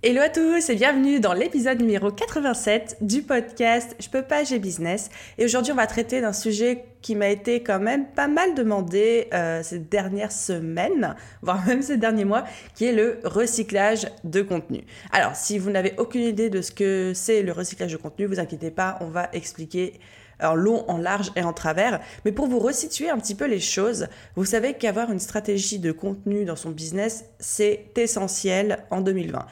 Hello à tous et bienvenue dans l'épisode numéro 87 du podcast Je peux pas, j'ai business. Et aujourd'hui, on va traiter d'un sujet qui m'a été quand même pas mal demandé euh, ces dernières semaines, voire même ces derniers mois, qui est le recyclage de contenu. Alors, si vous n'avez aucune idée de ce que c'est le recyclage de contenu, vous inquiétez pas, on va expliquer en long, en large et en travers. Mais pour vous resituer un petit peu les choses, vous savez qu'avoir une stratégie de contenu dans son business, c'est essentiel en 2020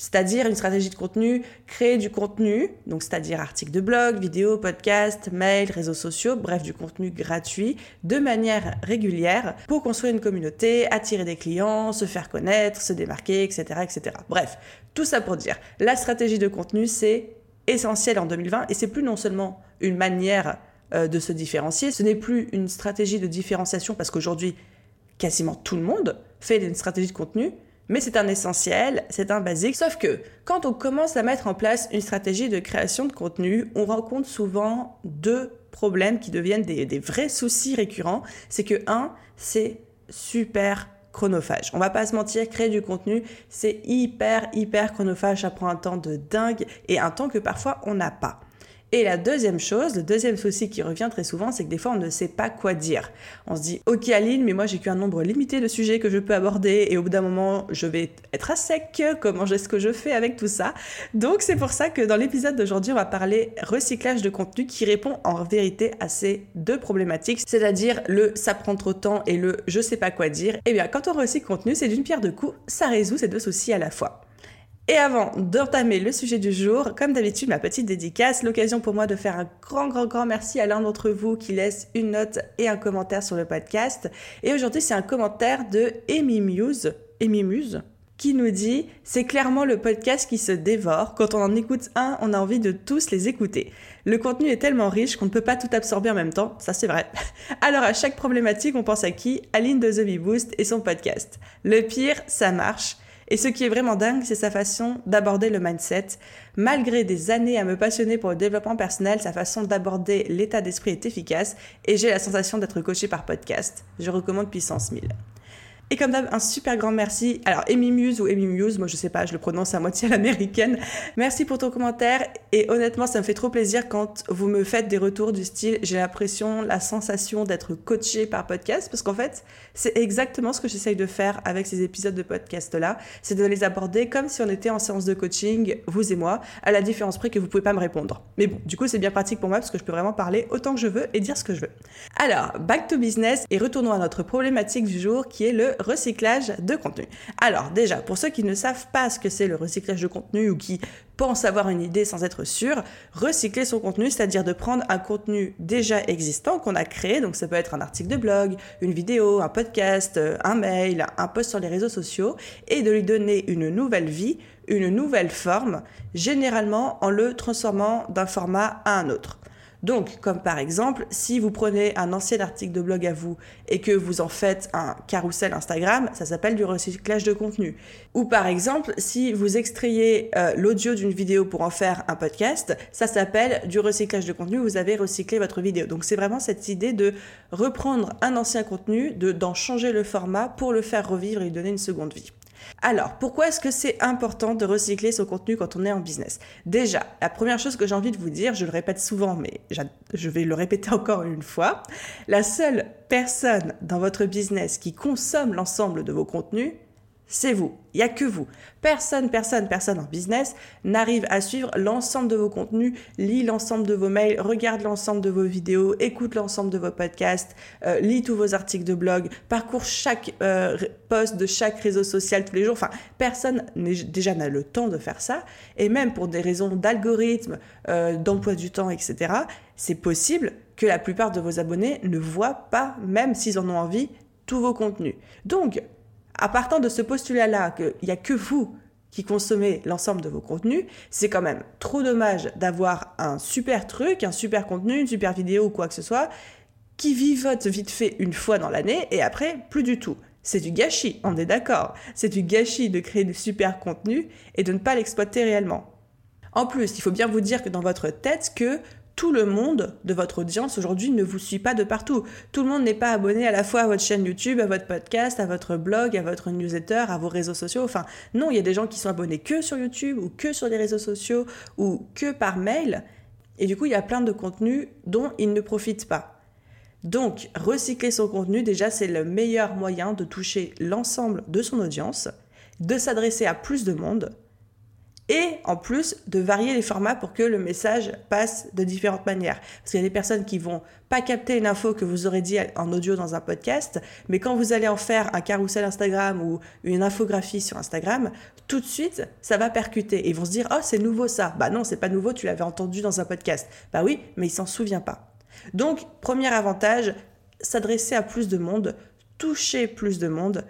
c'est-à-dire une stratégie de contenu, créer du contenu, donc c'est-à-dire articles de blog, vidéos, podcasts, mails, réseaux sociaux, bref du contenu gratuit de manière régulière pour construire une communauté, attirer des clients, se faire connaître, se démarquer, etc., etc. Bref, tout ça pour dire, la stratégie de contenu c'est essentiel en 2020 et c'est plus non seulement une manière euh, de se différencier, ce n'est plus une stratégie de différenciation parce qu'aujourd'hui quasiment tout le monde fait une stratégie de contenu, mais c'est un essentiel, c'est un basique. Sauf que quand on commence à mettre en place une stratégie de création de contenu, on rencontre souvent deux problèmes qui deviennent des, vrais soucis récurrents. C'est que, un, c'est super chronophage. On va pas se mentir, créer du contenu, c'est hyper, hyper chronophage. Ça prend un temps de dingue et un temps que parfois on n'a pas. Et la deuxième chose, le deuxième souci qui revient très souvent, c'est que des fois on ne sait pas quoi dire. On se dit, ok Aline, mais moi j'ai qu'un nombre limité de sujets que je peux aborder et au bout d'un moment je vais être à sec. Comment est-ce que je fais avec tout ça? Donc c'est pour ça que dans l'épisode d'aujourd'hui on va parler recyclage de contenu qui répond en vérité à ces deux problématiques, c'est-à-dire le ça prend trop de temps et le je sais pas quoi dire. Eh bien quand on recycle contenu, c'est d'une pierre deux coups, ça résout ces deux soucis à la fois. Et avant d'entamer le sujet du jour, comme d'habitude, ma petite dédicace, l'occasion pour moi de faire un grand, grand, grand merci à l'un d'entre vous qui laisse une note et un commentaire sur le podcast. Et aujourd'hui, c'est un commentaire de Amy Muse, Muse, qui nous dit c'est clairement le podcast qui se dévore. Quand on en écoute un, on a envie de tous les écouter. Le contenu est tellement riche qu'on ne peut pas tout absorber en même temps, ça c'est vrai. Alors à chaque problématique, on pense à qui? Aline de The Bee Boost et son podcast. Le pire, ça marche. Et ce qui est vraiment dingue, c'est sa façon d'aborder le mindset. Malgré des années à me passionner pour le développement personnel, sa façon d'aborder l'état d'esprit est efficace et j'ai la sensation d'être coaché par podcast. Je recommande puissance 1000. Et comme d'hab, un super grand merci. Alors, Amy Muse ou Amy Muse, moi je sais pas, je le prononce à moitié à l'américaine. Merci pour ton commentaire. Et honnêtement, ça me fait trop plaisir quand vous me faites des retours du style j'ai l'impression, la sensation d'être coaché par podcast. Parce qu'en fait, c'est exactement ce que j'essaye de faire avec ces épisodes de podcast là. C'est de les aborder comme si on était en séance de coaching, vous et moi, à la différence près que vous pouvez pas me répondre. Mais bon, du coup, c'est bien pratique pour moi parce que je peux vraiment parler autant que je veux et dire ce que je veux. Alors, back to business et retournons à notre problématique du jour qui est le recyclage de contenu. Alors déjà, pour ceux qui ne savent pas ce que c'est le recyclage de contenu ou qui pensent avoir une idée sans être sûr, recycler son contenu, c'est-à-dire de prendre un contenu déjà existant qu'on a créé, donc ça peut être un article de blog, une vidéo, un podcast, un mail, un post sur les réseaux sociaux, et de lui donner une nouvelle vie, une nouvelle forme, généralement en le transformant d'un format à un autre. Donc, comme par exemple, si vous prenez un ancien article de blog à vous et que vous en faites un carrousel Instagram, ça s'appelle du recyclage de contenu. Ou par exemple, si vous extrayez euh, l'audio d'une vidéo pour en faire un podcast, ça s'appelle du recyclage de contenu, vous avez recyclé votre vidéo. Donc c'est vraiment cette idée de reprendre un ancien contenu, d'en changer le format pour le faire revivre et lui donner une seconde vie. Alors, pourquoi est-ce que c'est important de recycler son contenu quand on est en business? Déjà, la première chose que j'ai envie de vous dire, je le répète souvent, mais je vais le répéter encore une fois, la seule personne dans votre business qui consomme l'ensemble de vos contenus, c'est vous. Il n'y a que vous. Personne, personne, personne en business n'arrive à suivre l'ensemble de vos contenus, lit l'ensemble de vos mails, regarde l'ensemble de vos vidéos, écoute l'ensemble de vos podcasts, euh, lit tous vos articles de blog, parcourt chaque euh, post de chaque réseau social tous les jours. Enfin, personne déjà n'a le temps de faire ça. Et même pour des raisons d'algorithme, euh, d'emploi du temps, etc., c'est possible que la plupart de vos abonnés ne voient pas, même s'ils en ont envie, tous vos contenus. Donc, à partant de ce postulat-là, qu'il n'y a que vous qui consommez l'ensemble de vos contenus, c'est quand même trop dommage d'avoir un super truc, un super contenu, une super vidéo ou quoi que ce soit, qui vivote vite fait une fois dans l'année et après plus du tout. C'est du gâchis, on est d'accord. C'est du gâchis de créer du super contenu et de ne pas l'exploiter réellement. En plus, il faut bien vous dire que dans votre tête que tout le monde de votre audience aujourd'hui ne vous suit pas de partout. Tout le monde n'est pas abonné à la fois à votre chaîne YouTube, à votre podcast, à votre blog, à votre newsletter, à vos réseaux sociaux. Enfin, non, il y a des gens qui sont abonnés que sur YouTube ou que sur les réseaux sociaux ou que par mail. Et du coup, il y a plein de contenus dont ils ne profitent pas. Donc, recycler son contenu, déjà, c'est le meilleur moyen de toucher l'ensemble de son audience, de s'adresser à plus de monde et en plus de varier les formats pour que le message passe de différentes manières. Parce qu'il y a des personnes qui vont pas capter une info que vous aurez dit en audio dans un podcast, mais quand vous allez en faire un carrousel Instagram ou une infographie sur Instagram, tout de suite, ça va percuter et ils vont se dire "Oh, c'est nouveau ça." Bah non, c'est pas nouveau, tu l'avais entendu dans un podcast. Bah oui, mais il s'en souvient pas. Donc, premier avantage, s'adresser à plus de monde, toucher plus de monde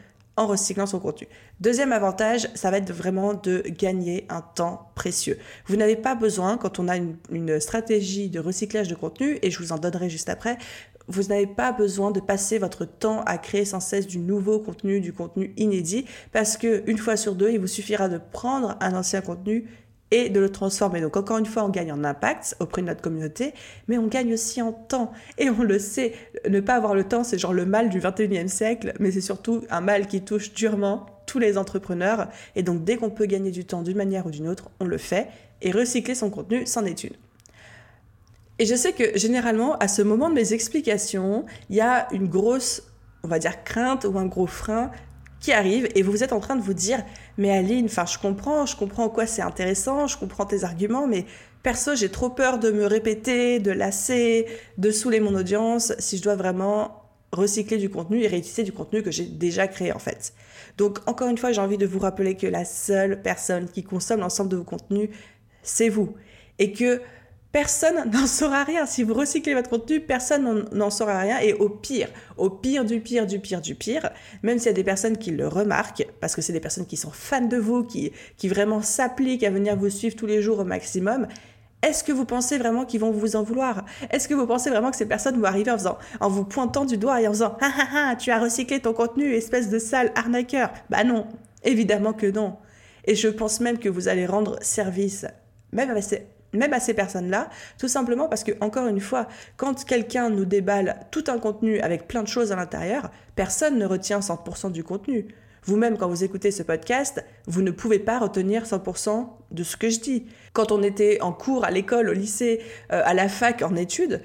recyclant son contenu. Deuxième avantage, ça va être vraiment de gagner un temps précieux. Vous n'avez pas besoin, quand on a une, stratégie de recyclage de contenu, et je vous en donnerai juste après, vous n'avez pas besoin de passer votre temps à créer sans cesse du nouveau contenu, du contenu inédit, parce que une fois sur deux, il vous suffira de prendre un ancien contenu et de le transformer. Donc encore une fois, on gagne en impact auprès de notre communauté, mais on gagne aussi en temps. Et on le sait, ne pas avoir le temps, c'est genre le mal du 21e siècle, mais c'est surtout un mal qui touche durement tous les entrepreneurs. Et donc dès qu'on peut gagner du temps d'une manière ou d'une autre, on le fait. Et recycler son contenu, c'en est une. Et je sais que généralement, à ce moment de mes explications, il y a une grosse, on va dire, crainte ou un gros frein qui arrive et vous êtes en train de vous dire mais Aline, enfin je comprends, je comprends en quoi c'est intéressant, je comprends tes arguments, mais perso j'ai trop peur de me répéter, de lasser, de saouler mon audience si je dois vraiment recycler du contenu et réutiliser du contenu que j'ai déjà créé en fait. Donc encore une fois j'ai envie de vous rappeler que la seule personne qui consomme l'ensemble de vos contenus c'est vous et que personne n'en saura rien. Si vous recyclez votre contenu, personne n'en saura rien. Et au pire, au pire du pire du pire du pire, même s'il y a des personnes qui le remarquent, parce que c'est des personnes qui sont fans de vous, qui, qui vraiment s'appliquent à venir vous suivre tous les jours au maximum, est-ce que vous pensez vraiment qu'ils vont vous en vouloir? Est-ce que vous pensez vraiment que ces personnes vont arriver en faisant, en vous pointant du doigt et en faisant, ah ah ah, tu as recyclé ton contenu, espèce de sale arnaqueur? Bah non, évidemment que non. Et je pense même que vous allez rendre service, même avec ces même à ces personnes-là, tout simplement parce que, encore une fois, quand quelqu'un nous déballe tout un contenu avec plein de choses à l'intérieur, personne ne retient 100% du contenu. Vous-même, quand vous écoutez ce podcast, vous ne pouvez pas retenir 100% de ce que je dis. Quand on était en cours à l'école, au lycée, euh, à la fac, en études,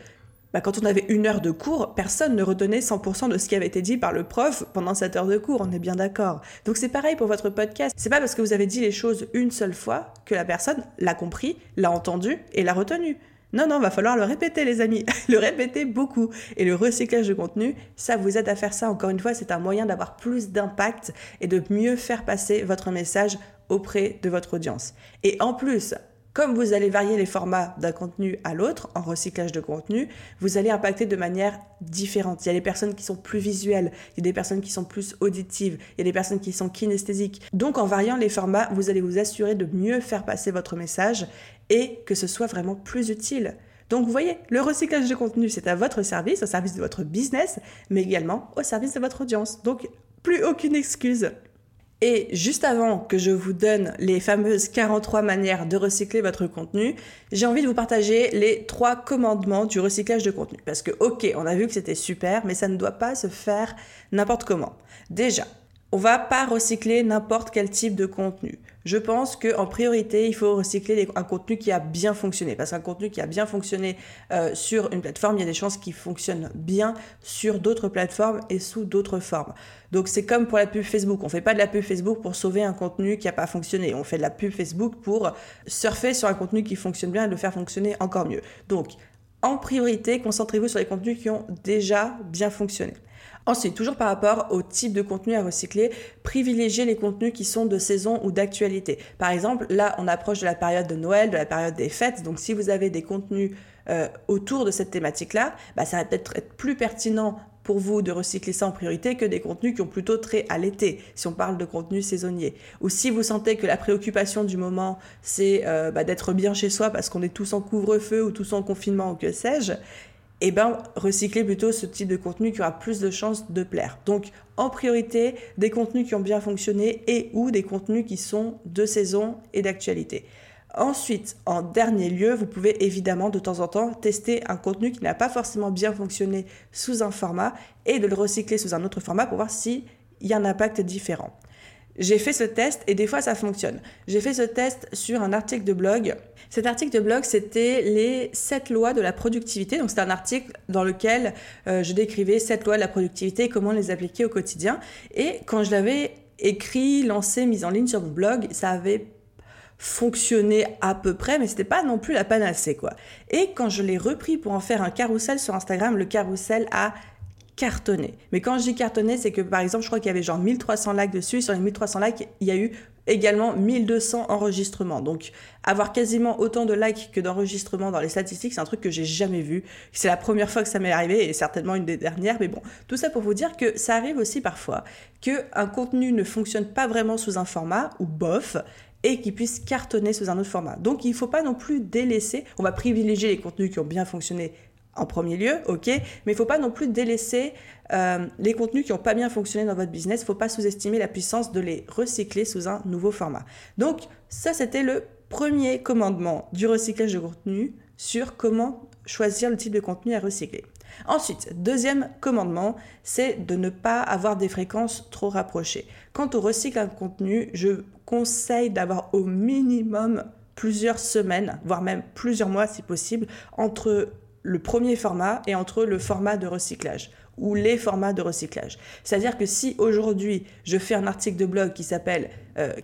bah, quand on avait une heure de cours, personne ne retenait 100% de ce qui avait été dit par le prof pendant cette heure de cours, on est bien d'accord. Donc c'est pareil pour votre podcast. C'est pas parce que vous avez dit les choses une seule fois que la personne l'a compris, l'a entendu et l'a retenu. Non, non, va falloir le répéter, les amis. le répéter beaucoup. Et le recyclage de contenu, ça vous aide à faire ça. Encore une fois, c'est un moyen d'avoir plus d'impact et de mieux faire passer votre message auprès de votre audience. Et en plus, comme vous allez varier les formats d'un contenu à l'autre, en recyclage de contenu, vous allez impacter de manière différente. Il y a des personnes qui sont plus visuelles, il y a des personnes qui sont plus auditives, il y a des personnes qui sont kinesthésiques. Donc en variant les formats, vous allez vous assurer de mieux faire passer votre message et que ce soit vraiment plus utile. Donc vous voyez, le recyclage de contenu, c'est à votre service, au service de votre business, mais également au service de votre audience. Donc plus aucune excuse. Et juste avant que je vous donne les fameuses 43 manières de recycler votre contenu, j'ai envie de vous partager les trois commandements du recyclage de contenu. Parce que ok, on a vu que c'était super, mais ça ne doit pas se faire n'importe comment. Déjà, on va pas recycler n'importe quel type de contenu. Je pense qu'en priorité, il faut recycler un contenu qui a bien fonctionné. Parce qu'un contenu qui a bien fonctionné euh, sur une plateforme, il y a des chances qu'il fonctionne bien sur d'autres plateformes et sous d'autres formes. Donc c'est comme pour la pub Facebook. On fait pas de la pub Facebook pour sauver un contenu qui n'a pas fonctionné. On fait de la pub Facebook pour surfer sur un contenu qui fonctionne bien et le faire fonctionner encore mieux. Donc en priorité, concentrez-vous sur les contenus qui ont déjà bien fonctionné. Ensuite, toujours par rapport au type de contenu à recycler, privilégiez les contenus qui sont de saison ou d'actualité. Par exemple, là, on approche de la période de Noël, de la période des fêtes, donc si vous avez des contenus euh, autour de cette thématique-là, bah, ça va peut-être être plus pertinent pour vous de recycler ça en priorité que des contenus qui ont plutôt trait à l'été, si on parle de contenus saisonniers. Ou si vous sentez que la préoccupation du moment, c'est euh, bah, d'être bien chez soi parce qu'on est tous en couvre-feu ou tous en confinement ou que sais-je, eh ben, recyclez plutôt ce type de contenu qui aura plus de chances de plaire. Donc, en priorité, des contenus qui ont bien fonctionné et ou des contenus qui sont de saison et d'actualité. Ensuite, en dernier lieu, vous pouvez évidemment de temps en temps tester un contenu qui n'a pas forcément bien fonctionné sous un format et de le recycler sous un autre format pour voir s'il y a un impact différent. J'ai fait ce test et des fois ça fonctionne. J'ai fait ce test sur un article de blog. Cet article de blog, c'était les 7 lois de la productivité. Donc c'est un article dans lequel euh, je décrivais 7 lois de la productivité et comment les appliquer au quotidien. Et quand je l'avais écrit, lancé, mis en ligne sur mon blog, ça avait fonctionné à peu près, mais c'était pas non plus la panacée, quoi. Et quand je l'ai repris pour en faire un carrousel sur Instagram, le carrousel a cartonné. Mais quand je dis cartonné, c'est que par exemple, je crois qu'il y avait genre 1300 likes dessus. Sur les 1300 likes, il y a eu également 1200 enregistrements. Donc, avoir quasiment autant de likes que d'enregistrements dans les statistiques, c'est un truc que j'ai jamais vu. C'est la première fois que ça m'est arrivé et certainement une des dernières. Mais bon, tout ça pour vous dire que ça arrive aussi parfois qu'un contenu ne fonctionne pas vraiment sous un format ou bof et qui puisse cartonner sous un autre format. Donc il ne faut pas non plus délaisser, on va privilégier les contenus qui ont bien fonctionné en premier lieu, ok, mais il faut pas non plus délaisser euh, les contenus qui n'ont pas bien fonctionné dans votre business. Faut pas sous-estimer la puissance de les recycler sous un nouveau format. Donc ça, c'était le premier commandement du recyclage de contenu sur comment choisir le type de contenu à recycler. Ensuite, deuxième commandement, c'est de ne pas avoir des fréquences trop rapprochées. Quand on recycle un contenu, je conseille d'avoir au minimum plusieurs semaines, voire même plusieurs mois si possible, entre le premier format et entre le format de recyclage ou les formats de recyclage. C'est-à-dire que si aujourd'hui je fais un article de blog qui s'appelle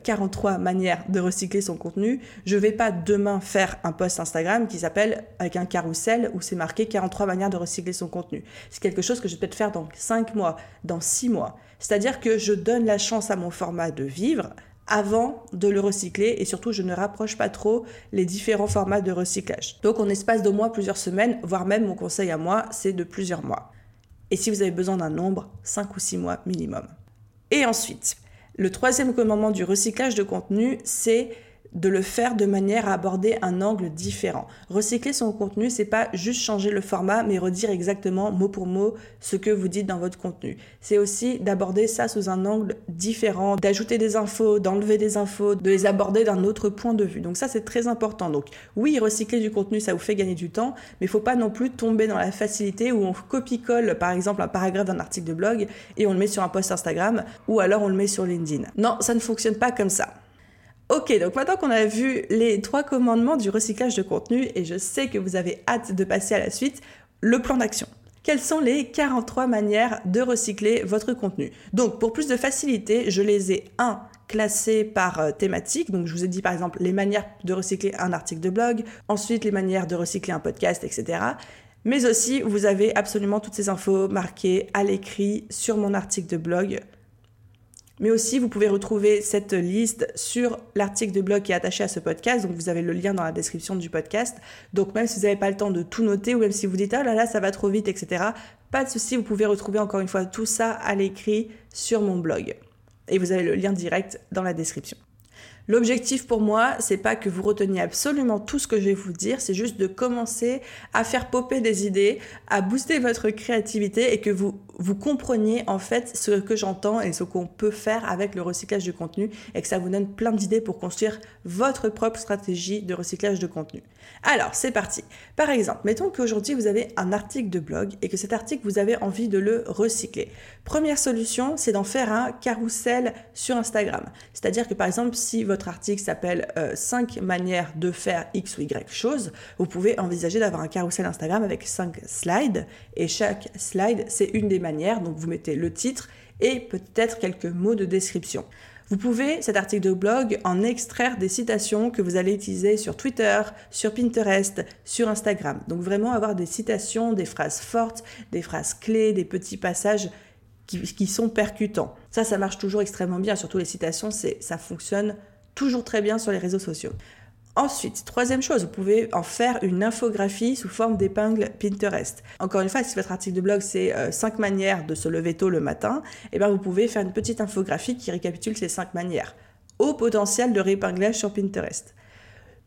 43 euh, manières de recycler son contenu, je vais pas demain faire un post Instagram qui s'appelle avec un carrousel où c'est marqué 43 manières de recycler son contenu. C'est quelque chose que je peux peut-être faire dans 5 mois, dans 6 mois. C'est-à-dire que je donne la chance à mon format de vivre avant de le recycler et surtout je ne rapproche pas trop les différents formats de recyclage. Donc en espace de mois, plusieurs semaines, voire même mon conseil à moi, c'est de plusieurs mois. Et si vous avez besoin d'un nombre, 5 ou 6 mois minimum. Et ensuite, le troisième commandement du recyclage de contenu, c'est de le faire de manière à aborder un angle différent. Recycler son contenu, c'est pas juste changer le format, mais redire exactement mot pour mot ce que vous dites dans votre contenu. C'est aussi d'aborder ça sous un angle différent, d'ajouter des infos, d'enlever des infos, de les aborder d'un autre point de vue. Donc ça, c'est très important. Donc oui, recycler du contenu, ça vous fait gagner du temps, mais faut pas non plus tomber dans la facilité où on copie-colle, par exemple, un paragraphe d'un article de blog et on le met sur un post Instagram ou alors on le met sur LinkedIn. Non, ça ne fonctionne pas comme ça. Ok, donc maintenant qu'on a vu les trois commandements du recyclage de contenu, et je sais que vous avez hâte de passer à la suite, le plan d'action. Quelles sont les 43 manières de recycler votre contenu? Donc pour plus de facilité, je les ai 1 classés par euh, thématique. Donc je vous ai dit par exemple les manières de recycler un article de blog, ensuite les manières de recycler un podcast, etc. Mais aussi, vous avez absolument toutes ces infos marquées à l'écrit sur mon article de blog mais aussi, vous pouvez retrouver cette liste sur l'article de blog qui est attaché à ce podcast. Donc, vous avez le lien dans la description du podcast. Donc, même si vous n'avez pas le temps de tout noter ou même si vous dites, oh là là, ça va trop vite, etc., pas de souci, vous pouvez retrouver encore une fois tout ça à l'écrit sur mon blog. Et vous avez le lien direct dans la description. L'objectif pour moi, c'est pas que vous reteniez absolument tout ce que je vais vous dire, c'est juste de commencer à faire popper des idées, à booster votre créativité et que vous vous compreniez en fait ce que j'entends et ce qu'on peut faire avec le recyclage du contenu et que ça vous donne plein d'idées pour construire votre propre stratégie de recyclage de contenu. Alors, c'est parti. Par exemple, mettons qu'aujourd'hui vous avez un article de blog et que cet article vous avez envie de le recycler. Première solution, c'est d'en faire un carrousel sur Instagram. C'est-à-dire que par exemple, si votre article s'appelle 5 euh, manières de faire X ou Y chose, vous pouvez envisager d'avoir un carrousel Instagram avec 5 slides et chaque slide, c'est une des manières. Donc vous mettez le titre et peut-être quelques mots de description. Vous pouvez, cet article de blog, en extraire des citations que vous allez utiliser sur Twitter, sur Pinterest, sur Instagram. Donc vraiment avoir des citations, des phrases fortes, des phrases clés, des petits passages qui, qui sont percutants. Ça, ça marche toujours extrêmement bien. Surtout les citations, ça fonctionne toujours très bien sur les réseaux sociaux. Ensuite, troisième chose, vous pouvez en faire une infographie sous forme d'épingle Pinterest. Encore une fois, si votre article de blog c'est 5 euh, manières de se lever tôt le matin, eh bien vous pouvez faire une petite infographie qui récapitule ces 5 manières. Au potentiel de réépinglage sur Pinterest.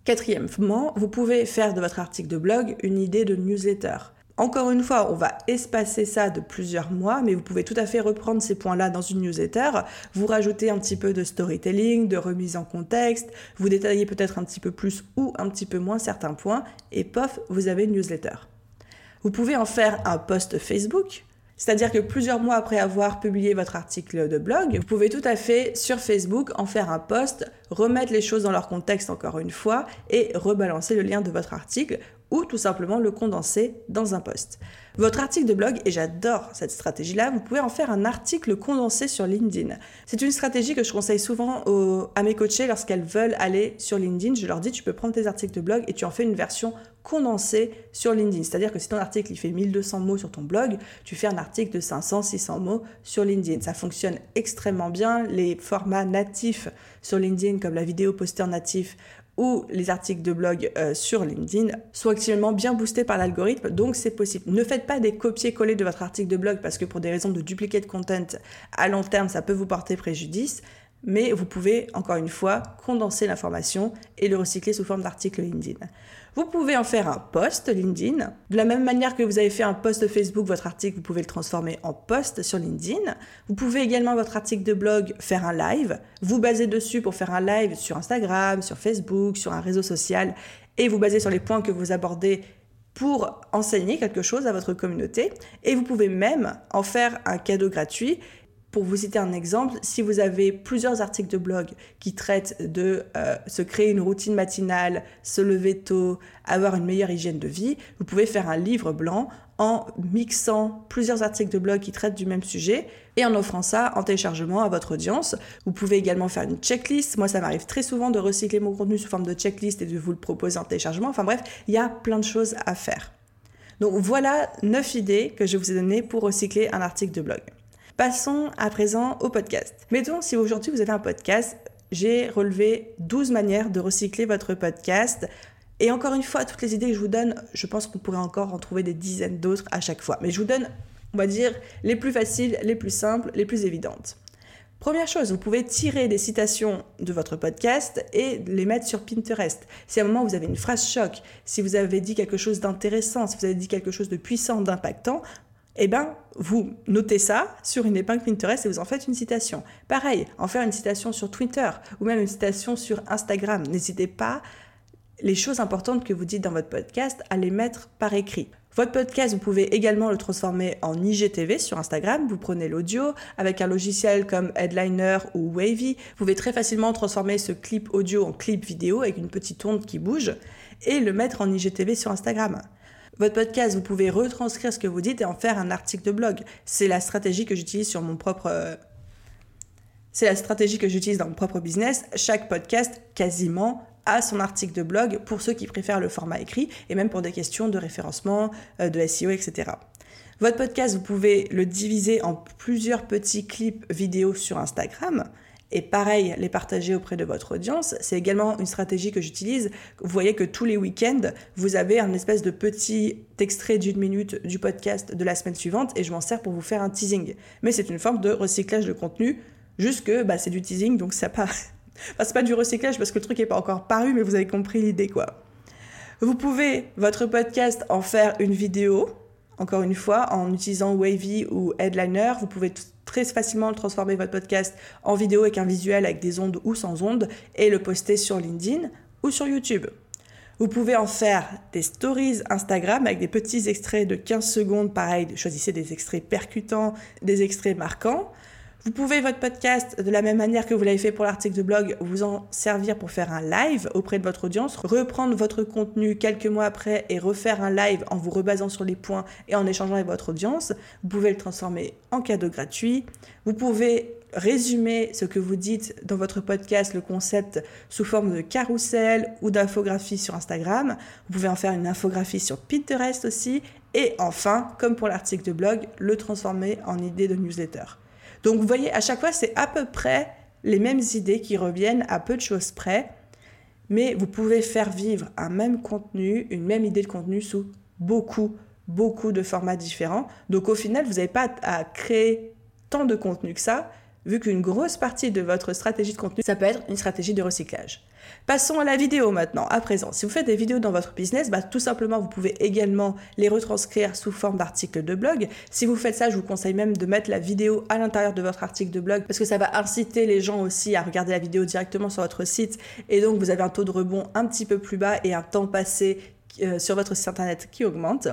Quatrièmement, vous pouvez faire de votre article de blog une idée de newsletter. Encore une fois, on va espacer ça de plusieurs mois, mais vous pouvez tout à fait reprendre ces points-là dans une newsletter, vous rajouter un petit peu de storytelling, de remise en contexte, vous détailler peut-être un petit peu plus ou un petit peu moins certains points, et pof, vous avez une newsletter. Vous pouvez en faire un post Facebook, c'est-à-dire que plusieurs mois après avoir publié votre article de blog, vous pouvez tout à fait sur Facebook en faire un post, remettre les choses dans leur contexte encore une fois et rebalancer le lien de votre article ou tout simplement le condenser dans un post. Votre article de blog, et j'adore cette stratégie-là, vous pouvez en faire un article condensé sur LinkedIn. C'est une stratégie que je conseille souvent à mes coachés lorsqu'elles veulent aller sur LinkedIn. Je leur dis, tu peux prendre tes articles de blog et tu en fais une version condensée sur LinkedIn. C'est-à-dire que si ton article il fait 1200 mots sur ton blog, tu fais un article de 500-600 mots sur LinkedIn. Ça fonctionne extrêmement bien. Les formats natifs sur LinkedIn, comme la vidéo poster natif ou les articles de blog euh, sur LinkedIn sont actuellement bien boostés par l'algorithme, donc c'est possible. Ne faites pas des copier-coller de votre article de blog parce que pour des raisons de duplicate content, à long terme, ça peut vous porter préjudice, mais vous pouvez, encore une fois, condenser l'information et le recycler sous forme d'article LinkedIn. Vous pouvez en faire un post LinkedIn. De la même manière que vous avez fait un post Facebook, votre article, vous pouvez le transformer en post sur LinkedIn. Vous pouvez également, votre article de blog, faire un live. Vous basez dessus pour faire un live sur Instagram, sur Facebook, sur un réseau social et vous basez sur les points que vous abordez pour enseigner quelque chose à votre communauté. Et vous pouvez même en faire un cadeau gratuit pour vous citer un exemple, si vous avez plusieurs articles de blog qui traitent de euh, se créer une routine matinale, se lever tôt, avoir une meilleure hygiène de vie, vous pouvez faire un livre blanc en mixant plusieurs articles de blog qui traitent du même sujet et en offrant ça en téléchargement à votre audience. Vous pouvez également faire une checklist. Moi, ça m'arrive très souvent de recycler mon contenu sous forme de checklist et de vous le proposer en téléchargement. Enfin bref, il y a plein de choses à faire. Donc voilà 9 idées que je vous ai données pour recycler un article de blog. Passons à présent au podcast. Mettons, si aujourd'hui vous avez un podcast, j'ai relevé 12 manières de recycler votre podcast. Et encore une fois, toutes les idées que je vous donne, je pense qu'on pourrait encore en trouver des dizaines d'autres à chaque fois. Mais je vous donne, on va dire, les plus faciles, les plus simples, les plus évidentes. Première chose, vous pouvez tirer des citations de votre podcast et les mettre sur Pinterest. Si à un moment vous avez une phrase choc, si vous avez dit quelque chose d'intéressant, si vous avez dit quelque chose de puissant, d'impactant, eh ben, vous notez ça sur une épingle Pinterest et vous en faites une citation. Pareil, en faire une citation sur Twitter ou même une citation sur Instagram. N'hésitez pas, les choses importantes que vous dites dans votre podcast, à les mettre par écrit. Votre podcast, vous pouvez également le transformer en IGTV sur Instagram. Vous prenez l'audio avec un logiciel comme Headliner ou Wavy. Vous pouvez très facilement transformer ce clip audio en clip vidéo avec une petite onde qui bouge et le mettre en IGTV sur Instagram. Votre podcast, vous pouvez retranscrire ce que vous dites et en faire un article de blog. C'est la stratégie que j'utilise sur mon propre... Euh, c'est la stratégie que j'utilise dans mon propre business. Chaque podcast, quasiment, a son article de blog pour ceux qui préfèrent le format écrit et même pour des questions de référencement, euh, de SEO, etc. Votre podcast, vous pouvez le diviser en plusieurs petits clips vidéo sur Instagram et pareil, les partager auprès de votre audience. C'est également une stratégie que j'utilise. Vous voyez que tous les week-ends, vous avez un espèce de petit extrait d'une minute du podcast de la semaine suivante et je m'en sers pour vous faire un teasing. Mais c'est une forme de recyclage de contenu, juste que bah, c'est du teasing, donc ça pas... enfin, c'est pas du recyclage parce que le truc n'est pas encore paru, mais vous avez compris l'idée quoi. Vous pouvez, votre podcast, en faire une vidéo, encore une fois, en utilisant Wavy ou Headliner. Vous pouvez très facilement transformer votre podcast en vidéo avec un visuel avec des ondes ou sans ondes et le poster sur LinkedIn ou sur YouTube. Vous pouvez en faire des stories Instagram avec des petits extraits de 15 secondes, pareil, choisissez des extraits percutants, des extraits marquants. Vous pouvez votre podcast, de la même manière que vous l'avez fait pour l'article de blog, vous en servir pour faire un live auprès de votre audience, reprendre votre contenu quelques mois après et refaire un live en vous rebasant sur les points et en échangeant avec votre audience. Vous pouvez le transformer en cadeau gratuit. Vous pouvez résumer ce que vous dites dans votre podcast, le concept sous forme de carrousel ou d'infographie sur Instagram. Vous pouvez en faire une infographie sur Pinterest aussi. Et enfin, comme pour l'article de blog, le transformer en idée de newsletter. Donc vous voyez, à chaque fois, c'est à peu près les mêmes idées qui reviennent à peu de choses près. mais vous pouvez faire vivre un même contenu, une même idée de contenu sous beaucoup, beaucoup de formats différents. Donc au final, vous n'avez pas à créer tant de contenu que ça, vu qu'une grosse partie de votre stratégie de contenu, ça peut être une stratégie de recyclage. Passons à la vidéo maintenant, à présent. Si vous faites des vidéos dans votre business, bah, tout simplement, vous pouvez également les retranscrire sous forme d'articles de blog. Si vous faites ça, je vous conseille même de mettre la vidéo à l'intérieur de votre article de blog parce que ça va inciter les gens aussi à regarder la vidéo directement sur votre site et donc vous avez un taux de rebond un petit peu plus bas et un temps passé euh, sur votre site internet qui augmente.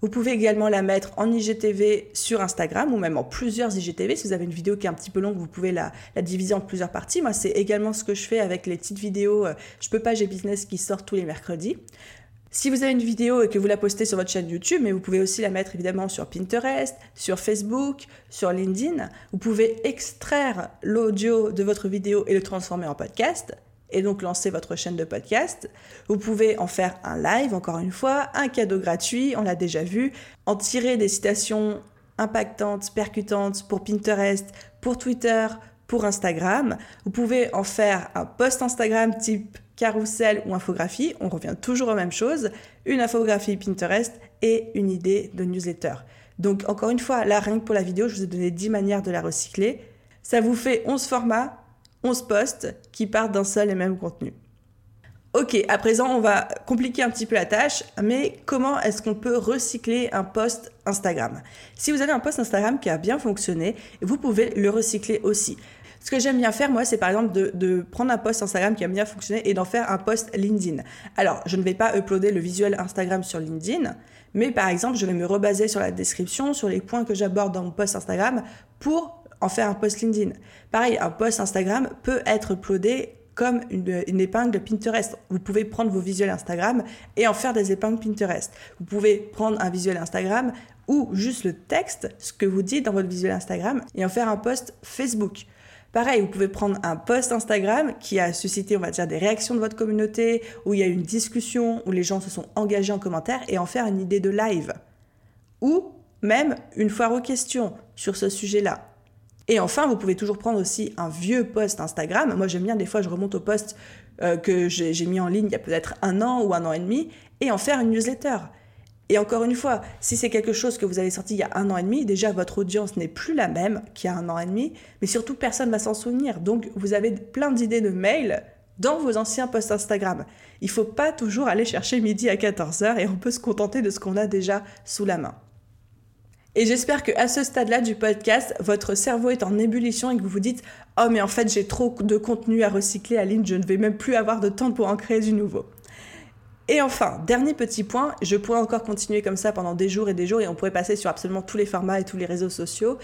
Vous pouvez également la mettre en IGTV sur Instagram ou même en plusieurs IGTV. Si vous avez une vidéo qui est un petit peu longue, vous pouvez la, diviser en plusieurs parties. Moi, c'est également ce que je fais avec les petites vidéos euh, Je peux pas, j'ai business qui sortent tous les mercredis. Si vous avez une vidéo et que vous la postez sur votre chaîne YouTube, mais vous pouvez aussi la mettre évidemment sur Pinterest, sur Facebook, sur LinkedIn, vous pouvez extraire l'audio de votre vidéo et le transformer en podcast et donc lancer votre chaîne de podcast. Vous pouvez en faire un live, encore une fois, un cadeau gratuit, on l'a déjà vu, en tirer des citations impactantes, percutantes pour Pinterest, pour Twitter, pour Instagram. Vous pouvez en faire un post Instagram type carrousel ou infographie, on revient toujours aux mêmes choses, une infographie Pinterest et une idée de newsletter. Donc encore une fois, là rien que pour la vidéo, je vous ai donné 10 manières de la recycler. Ça vous fait 11 formats 11 posts qui partent d'un seul et même contenu. Ok, à présent, on va compliquer un petit peu la tâche, mais comment est-ce qu'on peut recycler un post Instagram? Si vous avez un post Instagram qui a bien fonctionné, vous pouvez le recycler aussi. Ce que j'aime bien faire, moi, c'est par exemple de, prendre un post Instagram qui a bien fonctionné et d'en faire un post LinkedIn. Alors, je ne vais pas uploader le visuel Instagram sur LinkedIn, mais par exemple, je vais me rebaser sur la description, sur les points que j'aborde dans mon post Instagram pour en faire un post LinkedIn. Pareil, un post Instagram peut être uploadé comme une, épingle Pinterest. Vous pouvez prendre vos visuels Instagram et en faire des épingles Pinterest. Vous pouvez prendre un visuel Instagram ou juste le texte, ce que vous dites dans votre visuel Instagram, et en faire un post Facebook. Pareil, vous pouvez prendre un post Instagram qui a suscité, on va dire, des réactions de votre communauté, où il y a eu une discussion, où les gens se sont engagés en commentaire, et en faire une idée de live. Ou même une foire aux questions sur ce sujet-là. Et enfin, vous pouvez toujours prendre aussi un vieux post Instagram. Moi, j'aime bien, des fois, je remonte au post euh, que j'ai mis en ligne il y a peut-être un an ou un an et demi et en faire une newsletter. Et encore une fois, si c'est quelque chose que vous avez sorti il y a un an et demi, déjà votre audience n'est plus la même qu'il y a un an et demi, mais surtout personne ne va s'en souvenir. Donc vous avez plein d'idées de mails dans vos anciens posts Instagram. Il ne faut pas toujours aller chercher midi à 14h et on peut se contenter de ce qu'on a déjà sous la main. Et j'espère que à ce stade-là du podcast, votre cerveau est en ébullition et que vous vous dites "Oh mais en fait, j'ai trop de contenu à recycler à ligne, je ne vais même plus avoir de temps pour en créer du nouveau." Et enfin, dernier petit point, je pourrais encore continuer comme ça pendant des jours et des jours et on pourrait passer sur absolument tous les formats et tous les réseaux sociaux.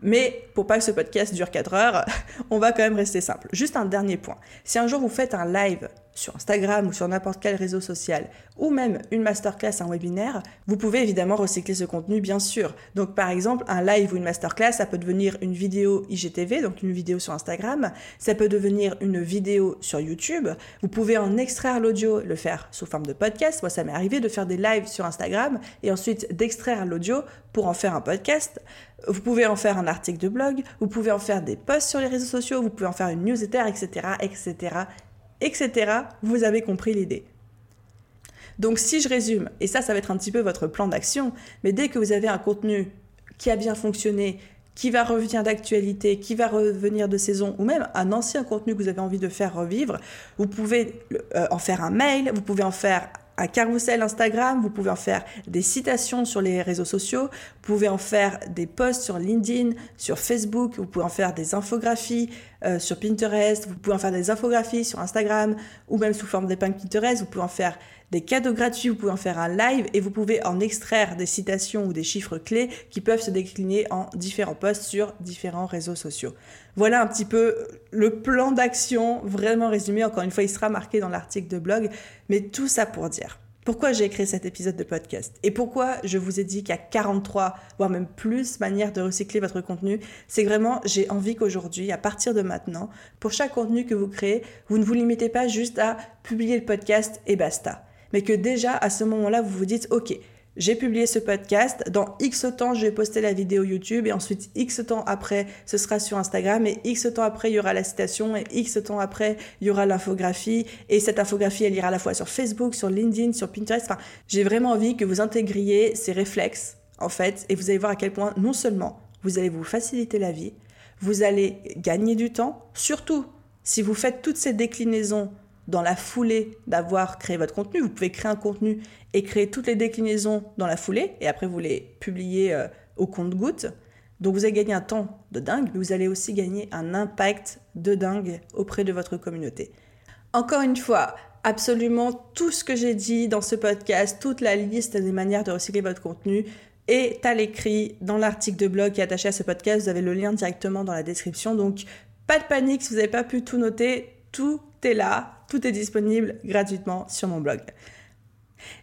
Mais pour pas que ce podcast dure 4 heures, on va quand même rester simple. Juste un dernier point. Si un jour vous faites un live sur Instagram ou sur n'importe quel réseau social, ou même une masterclass, un webinaire, vous pouvez évidemment recycler ce contenu, bien sûr. Donc par exemple, un live ou une masterclass, ça peut devenir une vidéo IGTV, donc une vidéo sur Instagram, ça peut devenir une vidéo sur YouTube, vous pouvez en extraire l'audio, le faire sous forme de podcast. Moi, ça m'est arrivé de faire des lives sur Instagram et ensuite d'extraire l'audio pour en faire un podcast. Vous pouvez en faire un article de blog, vous pouvez en faire des posts sur les réseaux sociaux, vous pouvez en faire une newsletter, etc., etc., etc. Vous avez compris l'idée. Donc si je résume, et ça, ça va être un petit peu votre plan d'action, mais dès que vous avez un contenu qui a bien fonctionné, qui va revenir d'actualité, qui va revenir de saison, ou même un ancien contenu que vous avez envie de faire revivre, vous pouvez euh, en faire un mail, vous pouvez en faire un carrousel Instagram, vous pouvez en faire des citations sur les réseaux sociaux, vous pouvez en faire des posts sur LinkedIn, sur Facebook, vous pouvez en faire des infographies euh, sur Pinterest, vous pouvez en faire des infographies sur Instagram ou même sous forme d'épingle Pinterest, vous pouvez en faire des cadeaux gratuits, vous pouvez en faire un live et vous pouvez en extraire des citations ou des chiffres clés qui peuvent se décliner en différents posts sur différents réseaux sociaux. Voilà un petit peu le plan d'action vraiment résumé. Encore une fois, il sera marqué dans l'article de blog, mais tout ça pour dire. Pourquoi j'ai créé cet épisode de podcast et pourquoi je vous ai dit qu'il y a 43, voire même plus manières de recycler votre contenu, c'est vraiment j'ai envie qu'aujourd'hui, à partir de maintenant, pour chaque contenu que vous créez, vous ne vous limitez pas juste à publier le podcast et basta. Mais que déjà à ce moment-là, vous vous dites, OK, j'ai publié ce podcast, dans X temps, je vais poster la vidéo YouTube et ensuite X temps après, ce sera sur Instagram et X temps après, il y aura la citation et X temps après, il y aura l'infographie. Et cette infographie, elle ira à la fois sur Facebook, sur LinkedIn, sur Pinterest. Enfin, j'ai vraiment envie que vous intégriez ces réflexes, en fait, et vous allez voir à quel point, non seulement vous allez vous faciliter la vie, vous allez gagner du temps, surtout si vous faites toutes ces déclinaisons dans la foulée d'avoir créé votre contenu. Vous pouvez créer un contenu et créer toutes les déclinaisons dans la foulée et après vous les publiez euh, au compte-goutte. Donc vous allez gagner un temps de dingue, mais vous allez aussi gagner un impact de dingue auprès de votre communauté. Encore une fois, absolument tout ce que j'ai dit dans ce podcast, toute la liste des manières de recycler votre contenu est à l'écrit dans l'article de blog qui est attaché à ce podcast. Vous avez le lien directement dans la description. Donc pas de panique si vous n'avez pas pu tout noter, tout est là, tout est disponible gratuitement sur mon blog.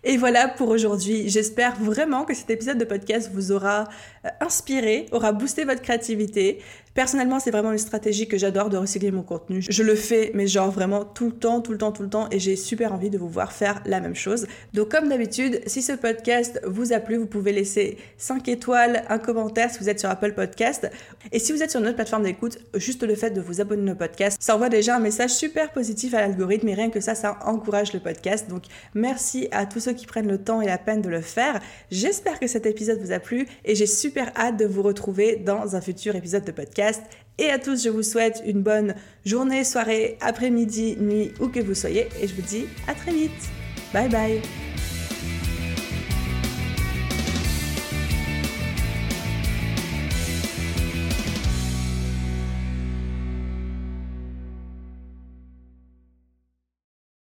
Et voilà pour aujourd'hui. J'espère vraiment que cet épisode de podcast vous aura euh, inspiré, aura boosté votre créativité. Personnellement, c'est vraiment une stratégie que j'adore de recycler mon contenu. Je le fais, mais genre vraiment tout le temps, tout le temps, tout le temps, et j'ai super envie de vous voir faire la même chose. Donc comme d'habitude, si ce podcast vous a plu, vous pouvez laisser 5 étoiles, un commentaire si vous êtes sur Apple Podcast. Et si vous êtes sur notre plateforme d'écoute, juste le fait de vous abonner au podcast, ça envoie déjà un message super positif à l'algorithme, et rien que ça, ça encourage le podcast. Donc merci à tous ceux qui prennent le temps et la peine de le faire. J'espère que cet épisode vous a plu, et j'ai super hâte de vous retrouver dans un futur épisode de et à tous, je vous souhaite une bonne journée, soirée, après-midi, nuit, où que vous soyez. Et je vous dis à très vite. Bye bye.